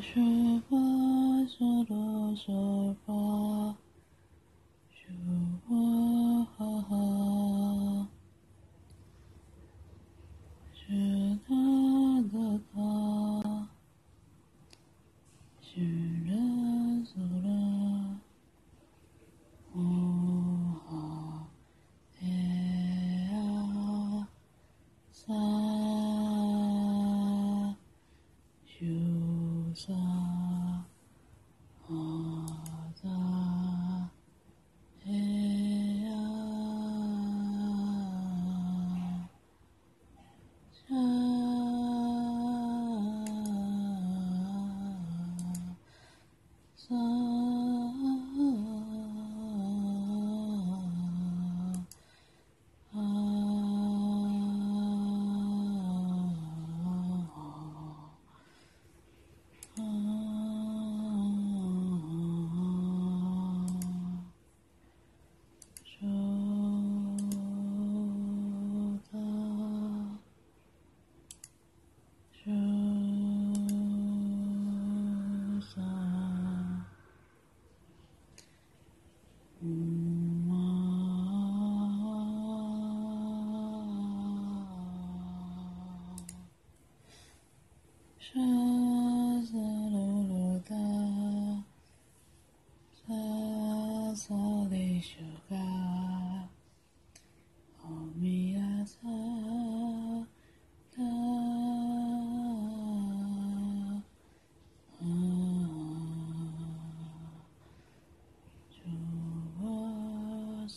说话，说多说话，说下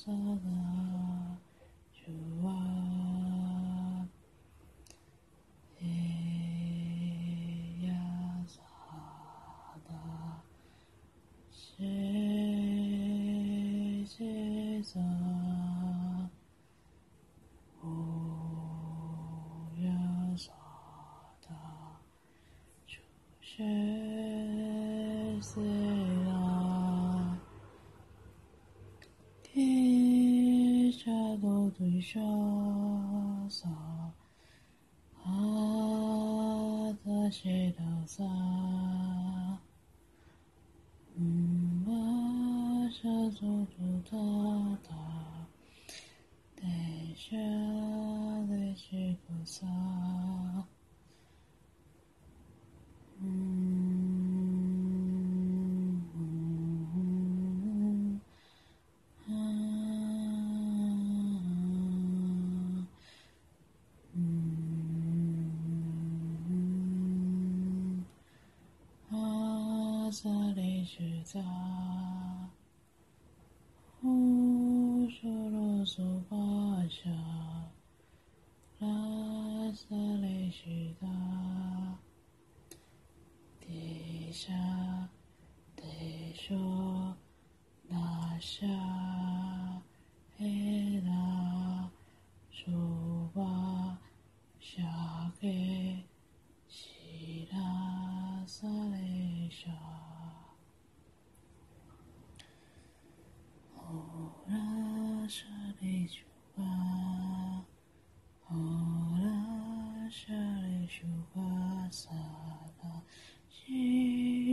사나 주와 해야사다 세제사 오야사다 주세 都对沙萨，阿达西达萨，嗯巴沙佐主塔塔，德夏德西菩萨利须扎，呼娑罗苏巴夏，拉萨利须达，地下，地说。那夏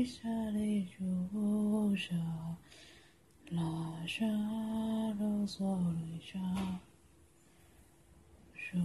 沙雷苏沙。拉沙罗嗦雷沙，说